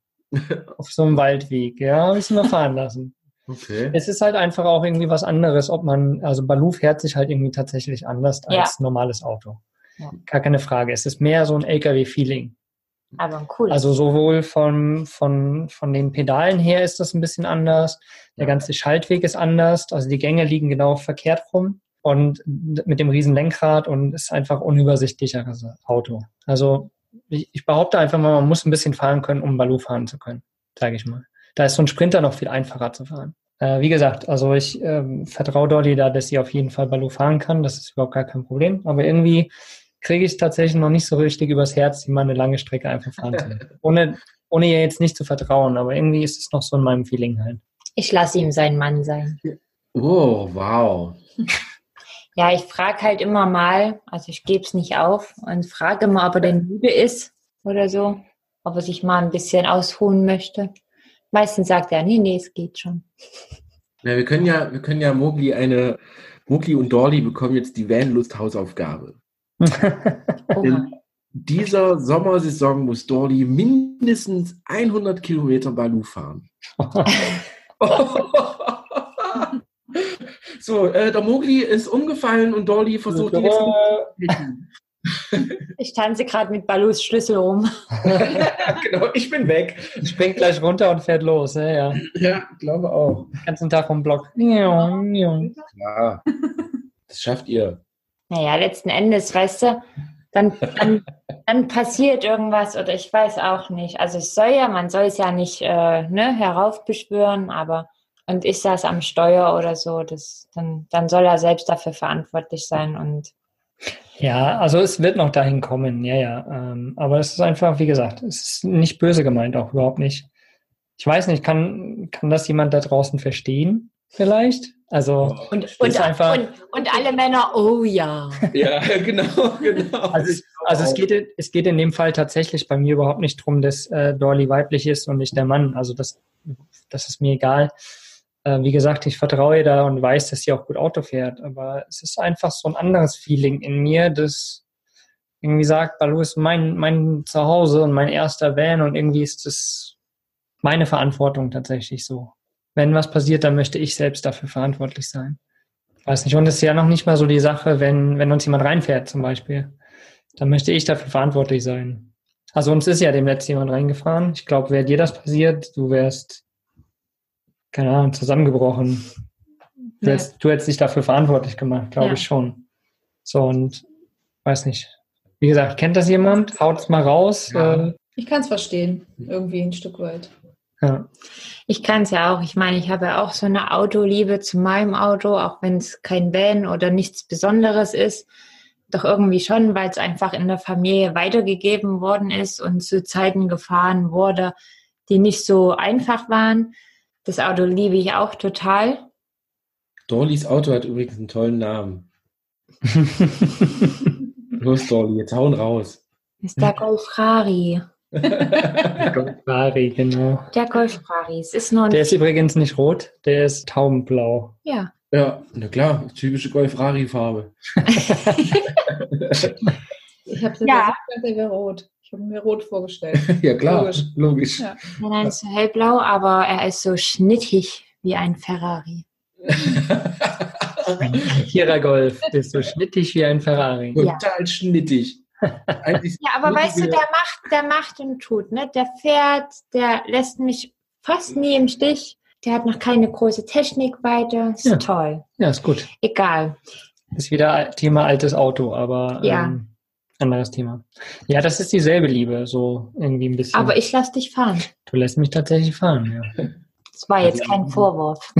Auf so einem Waldweg. Ja, müssen wir fahren lassen. Okay. Es ist halt einfach auch irgendwie was anderes, ob man, also Baloo fährt sich halt irgendwie tatsächlich anders Ja. als normales Auto. Ja. Gar keine Frage. Es ist mehr so ein LKW-Feeling. Aber cooles. Also sowohl von, von, von den Pedalen her ist das ein bisschen anders. Der ganze Schaltweg ist anders. Also die Gänge liegen genau verkehrt rum. Und mit dem riesen Lenkrad und ist einfach unübersichtlicheres Auto. Also ich, ich behaupte einfach mal, man muss ein bisschen fahren können, um Baloo fahren zu können, sage ich mal. Da ist so ein Sprinter noch viel einfacher zu fahren. Äh, wie gesagt, also ich ähm, vertraue Dolly da, dass sie auf jeden Fall Baloo fahren kann. Das ist überhaupt gar kein Problem. Aber irgendwie kriege ich es tatsächlich noch nicht so richtig übers Herz, die mal eine lange Strecke einfach fahren zu lassen. Ohne, ohne ihr jetzt nicht zu vertrauen. Aber irgendwie ist es noch so in meinem Feeling halt. ich lasse ihm sein Mann sein. Oh, wow. Ja, ich frage halt immer mal, also ich gebe es nicht auf und frage mal, ob er denn müde ist oder so, ob er sich mal ein bisschen ausruhen möchte. Meistens sagt er, nee, nee, es geht schon. Ja, wir können ja, wir können ja Mowgli eine, Mowgli und Dolly bekommen jetzt die Vanlust-Hausaufgabe. In dieser Sommersaison muss Dolly mindestens 100 Kilometer Balu fahren. so, äh, der Mowgli ist umgefallen und Dolly versucht ihn jetzt Ich tanze gerade mit Balus Schlüssel rum. genau, ich bin weg. Springt gleich runter und fährt los. Ja, ja. Ja, glaube auch. Den ganzen Tag vom Block. Ja, das schafft ihr. Naja, letzten Endes, weißt du, dann, dann, dann passiert irgendwas oder ich weiß auch nicht. Also es soll ja, man soll es ja nicht äh, ne, heraufbeschwören, aber und ich saß am Steuer oder so, das, dann, dann soll er selbst dafür verantwortlich sein und Ja, also es wird noch dahin kommen, ja, ja. Ähm, aber es ist einfach, wie gesagt, es ist nicht böse gemeint, auch überhaupt nicht. Ich weiß nicht, kann, kann das jemand da draußen verstehen? Vielleicht? Also, Und, und, einfach- und, und alle Männer, oh ja. Ja, genau, genau. also, es, also es, geht, in- es geht in dem Fall tatsächlich bei mir überhaupt nicht drum, dass äh, Dorley weiblich ist und nicht der Mann. Also das, das ist mir egal. Äh, wie gesagt, ich vertraue da und weiß, dass sie auch gut Auto fährt. Aber es ist einfach so ein anderes Feeling in mir, das irgendwie sagt, Balu ist mein, mein Zuhause und mein erster Van und irgendwie ist es meine Verantwortung tatsächlich so. Wenn was passiert, dann möchte ich selbst dafür verantwortlich sein. Weiß nicht. Und es ist ja noch nicht mal so die Sache, wenn, wenn uns jemand reinfährt zum Beispiel. Dann möchte ich dafür verantwortlich sein. Also uns ist ja dem letzten jemand reingefahren. Ich glaube, wäre dir das passiert, du wärst, keine Ahnung, zusammengebrochen. Du, Ja. hättest, du hättest dich dafür verantwortlich gemacht, glaube Ja. ich schon. So und weiß nicht. Wie gesagt, kennt das jemand? Haut's mal raus. Ja. Äh, Ich kann es verstehen, irgendwie ein Stück weit. ja. Ich kann es ja auch. Ich meine, ich habe ja auch so eine Autoliebe zu meinem Auto, auch wenn es kein Van oder nichts Besonderes ist. Doch irgendwie schon, weil es einfach in der Familie weitergegeben worden ist und zu Zeiten gefahren wurde, die nicht so einfach waren. Das Auto liebe ich auch total. Dorlys Auto hat übrigens einen tollen Namen. Los, Dorly, jetzt hauen raus. ist der Golf Ferrari. Ferrari, genau. Der Golf Ferrari. Es ist nur ein, Der ist übrigens nicht rot, der ist taubenblau. ja. Ja, na klar, typische Golf-Rari-Farbe. Ich habe Ja. ja. gesagt, der wäre rot. Ich habe mir rot vorgestellt. ja, klar, Logisch. logisch. Ja. Nein, nein, ist hellblau, aber er ist so schnittig wie ein Ferrari. Vierer Golf, der ist so schnittig wie ein Ferrari. Ja. Total schnittig. Eigentlich Ja, aber weißt du, der macht, der macht und tut, ne? Der fährt, der lässt mich fast nie im Stich. Der hat noch keine große Technik weiter. Ist Ja. toll. Ja, ist gut. Egal. Ist wieder Thema altes Auto, aber Ja. ähm, anderes Thema. Ja, das ist dieselbe Liebe, so irgendwie ein bisschen. Aber ich lass dich fahren. du lässt mich tatsächlich fahren, ja. Das war jetzt kein Vorwurf.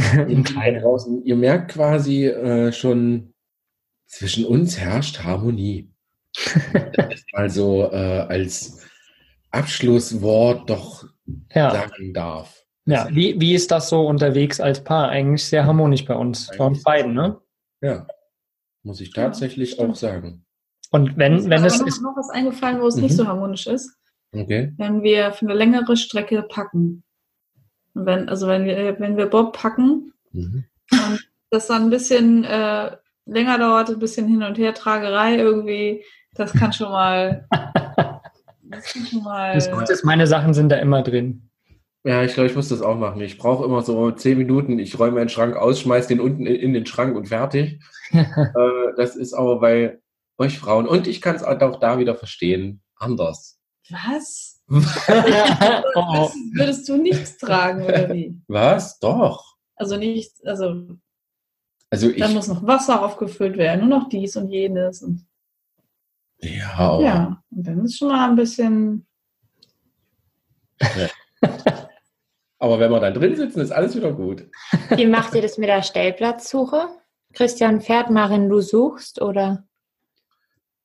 Draußen, ihr merkt quasi äh, schon, zwischen uns herrscht Harmonie. also äh, als Abschlusswort doch Ja, sagen darf. ja. Wie, wie ist das so unterwegs als Paar? Eigentlich sehr harmonisch bei uns, bei uns beiden, ne? Ja, muss ich tatsächlich auch sagen. Und wenn, Mir wenn ist es aber ist, noch, noch was eingefallen, wo es Mhm. nicht so harmonisch ist, Okay. wenn wir für eine längere Strecke packen. Und wenn, also wenn wir, wenn wir Bob packen Mhm. und das dann ein bisschen äh, länger dauert, ein bisschen hin und her Tragerei irgendwie, das kann schon mal, das kann schon mal, das Gute ist, meine Sachen sind da immer drin. Ja, ich glaube, ich muss das auch machen. Ich brauche immer so zehn Minuten. Ich räume meinen Schrank aus, schmeiß den unten in, den Schrank und fertig. äh, das ist aber bei euch Frauen. Und ich kann es auch da wieder verstehen. Anders. was? oh? Würdest du nichts tragen oder wie? Was? Doch. Also nichts, also Also ich. dann muss noch Wasser aufgefüllt werden, nur noch dies und jenes und ja, aber, ja, und dann ist schon mal ein bisschen, aber wenn wir dann drin sitzen, ist alles wieder gut. Wie macht ihr das mit der Stellplatzsuche? Christian fährt, Marin, du suchst oder,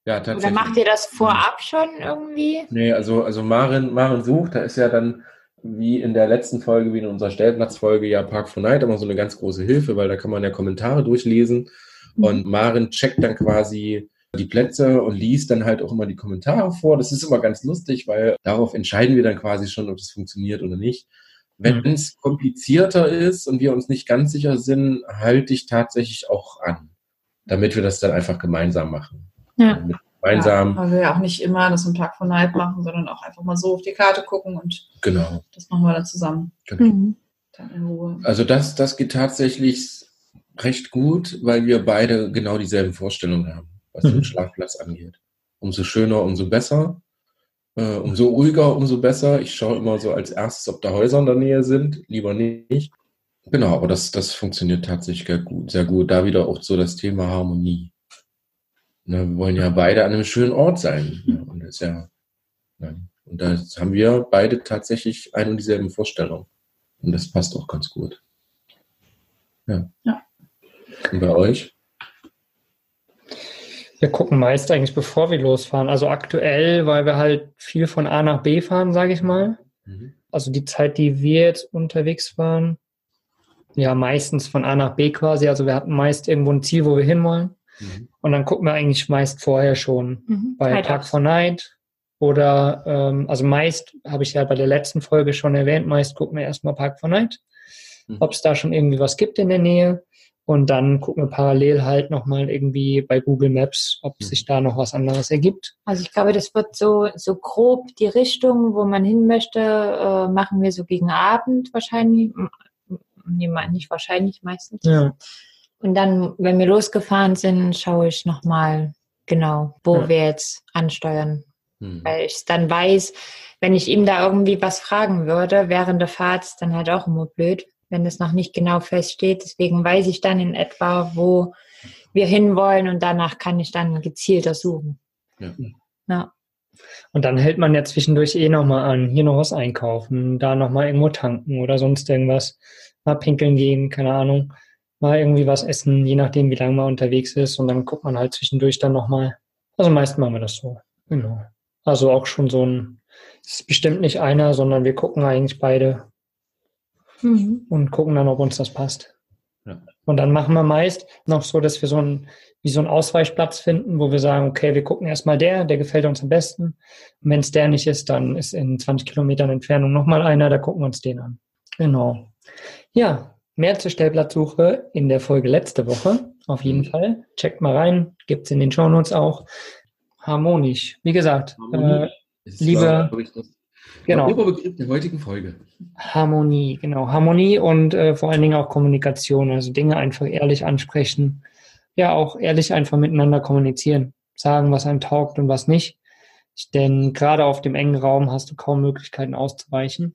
Ja, oder tatsächlich. macht ihr das vorab schon irgendwie? Nee, also, also Maren, Maren sucht, da ist ja dann wie in der letzten Folge, wie in unserer Stellplatzfolge, ja Park for Night immer so eine ganz große Hilfe, weil da kann man ja Kommentare durchlesen und Maren checkt dann quasi die Plätze und liest dann halt auch immer die Kommentare vor. Das ist immer ganz lustig, weil darauf entscheiden wir dann quasi schon, ob das funktioniert oder nicht. Wenn Mhm. es komplizierter ist und wir uns nicht ganz sicher sind, halte ich tatsächlich auch an, damit wir das dann einfach gemeinsam machen. Ja. Damit gemeinsam, Ja, weil wir ja auch nicht immer das im Tag von Night machen, sondern auch einfach mal so auf die Karte gucken und genau. das machen wir dann zusammen, genau. Mhm. dann in Ruhe. Also das, das geht tatsächlich recht gut, weil wir beide genau dieselben Vorstellungen haben, was Mhm. den Schlafplatz angeht. Umso schöner, umso besser. Äh, umso ruhiger, umso besser. Ich schaue immer so als erstes, ob da Häuser in der Nähe sind. Lieber nicht. Genau, aber das, das funktioniert tatsächlich sehr gut. Sehr gut. Da wieder auch so das Thema Harmonie. Wir wollen ja beide an einem schönen Ort sein. Und das ist ja, ja, und da haben wir beide tatsächlich ein und dieselben Vorstellungen. Und das passt auch ganz gut. Ja. Ja. Und bei euch? Wir gucken meist eigentlich, bevor wir losfahren. Also aktuell, weil wir halt viel von A nach B fahren, sage ich mal. Also die Zeit, die wir jetzt unterwegs waren, ja, meistens von A nach B quasi. Also wir hatten meist irgendwo ein Ziel, wo wir hinwollen. Mhm. Und dann gucken wir eigentlich meist vorher schon Mhm. bei Park aufs- for Night oder, ähm, also meist, habe ich ja bei der letzten Folge schon erwähnt, meist gucken wir erstmal Park for Night, Mhm. ob es da schon irgendwie was gibt in der Nähe. Und dann gucken wir parallel halt nochmal irgendwie bei Google Maps, ob Mhm. sich da noch was anderes ergibt. Also ich glaube, das wird so, so grob die Richtung, wo man hin möchte, äh, machen wir so gegen Abend wahrscheinlich. Nee, nicht wahrscheinlich, meistens. Ja. Und dann, wenn wir losgefahren sind, schaue ich nochmal genau, wo Ja. wir jetzt ansteuern. Mhm. Weil ich dann weiß, wenn ich ihm da irgendwie was fragen würde, während der Fahrt ist dann halt auch immer blöd, wenn es noch nicht genau feststeht. Deswegen weiß ich dann in etwa, wo wir hinwollen und danach kann ich dann gezielter suchen. Ja. Ja. Und dann hält man ja zwischendurch eh nochmal an, hier noch was einkaufen, da nochmal irgendwo tanken oder sonst irgendwas, mal pinkeln gehen, keine Ahnung, mal irgendwie was essen, je nachdem, wie lange man unterwegs ist. Und dann guckt man halt zwischendurch dann nochmal. Also meist machen wir das so. Genau. Also auch schon so ein, es ist bestimmt nicht einer, sondern wir gucken eigentlich beide Mhm. und gucken dann, ob uns das passt. Ja. Und dann machen wir meist noch so, dass wir so ein, wie so einen Ausweichplatz finden, wo wir sagen, okay, wir gucken erstmal der, der gefällt uns am besten. Und wenn es der nicht ist, dann ist in 20 Kilometern Entfernung nochmal einer, da gucken wir uns den an. Genau. Ja, mehr zur Stellplatzsuche in der Folge letzte Woche. Auf jeden Fall. Checkt mal rein. Gibt's in den Shownotes auch. Harmonisch. Wie gesagt, äh, liebe- glaub ich, das- genau. der Oberbegriff der heutigen Folge. Harmonie, genau. Harmonie und äh, vor allen Dingen auch Kommunikation. Also Dinge einfach ehrlich ansprechen. Ja, auch ehrlich einfach miteinander kommunizieren. Sagen, was einem taugt und was nicht. Denn gerade auf dem engen Raum hast du kaum Möglichkeiten auszuweichen.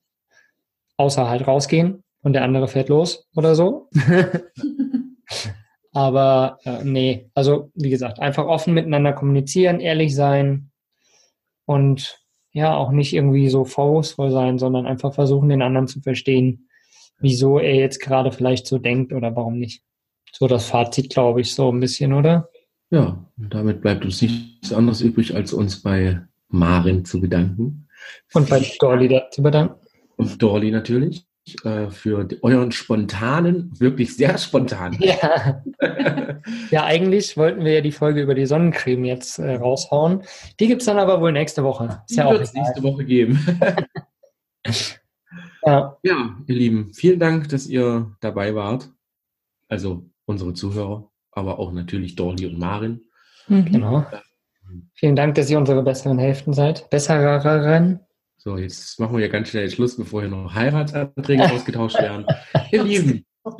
Außer halt rausgehen und der andere fährt los oder so. Aber äh, nee, also wie gesagt, einfach offen miteinander kommunizieren, ehrlich sein und ja, auch nicht irgendwie so vorwurfsvoll sein, sondern einfach versuchen, den anderen zu verstehen, wieso er jetzt gerade vielleicht so denkt oder warum nicht. So das Fazit, glaube ich, so ein bisschen, oder? Ja, und damit bleibt uns nichts anderes übrig, als uns bei Marin zu bedanken. Und bei Dolly da zu bedanken. Und Dorli natürlich. Äh, für euren spontanen, wirklich sehr spontanen. Ja. ja, eigentlich wollten wir ja die Folge über die Sonnencreme jetzt äh, raushauen. Die gibt es dann aber wohl nächste Woche. Ist die ja wird es nächste Woche geben. ja. ja, ihr Lieben, vielen Dank, dass ihr dabei wart. Also unsere Zuhörer, aber auch natürlich Dorli und Marin. Mhm. Genau. Vielen Dank, dass ihr unsere besseren Hälften seid. Bessereren. So, jetzt machen wir ja ganz schnell Schluss, bevor hier noch Heiratsanträge ausgetauscht werden. Ihr Lieben,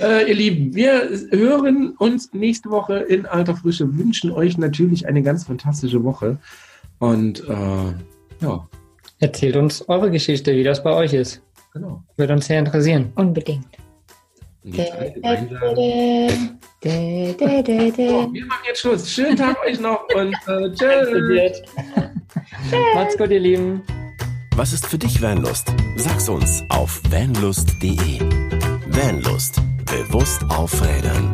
äh, ihr Lieben, wir hören uns nächste Woche in alter Frische, wünschen euch natürlich eine ganz fantastische Woche. Und äh, ja. Erzählt uns eure Geschichte, wie das bei euch ist. Genau. Würde uns sehr interessieren. Unbedingt. Und jetzt wir machen jetzt Schluss. Schönen Tag euch noch und äh, Macht's gut, ihr Lieben. Was ist für dich Vanlust? Sag's uns auf vanlust.de. Vanlust. Bewusst aufrädern.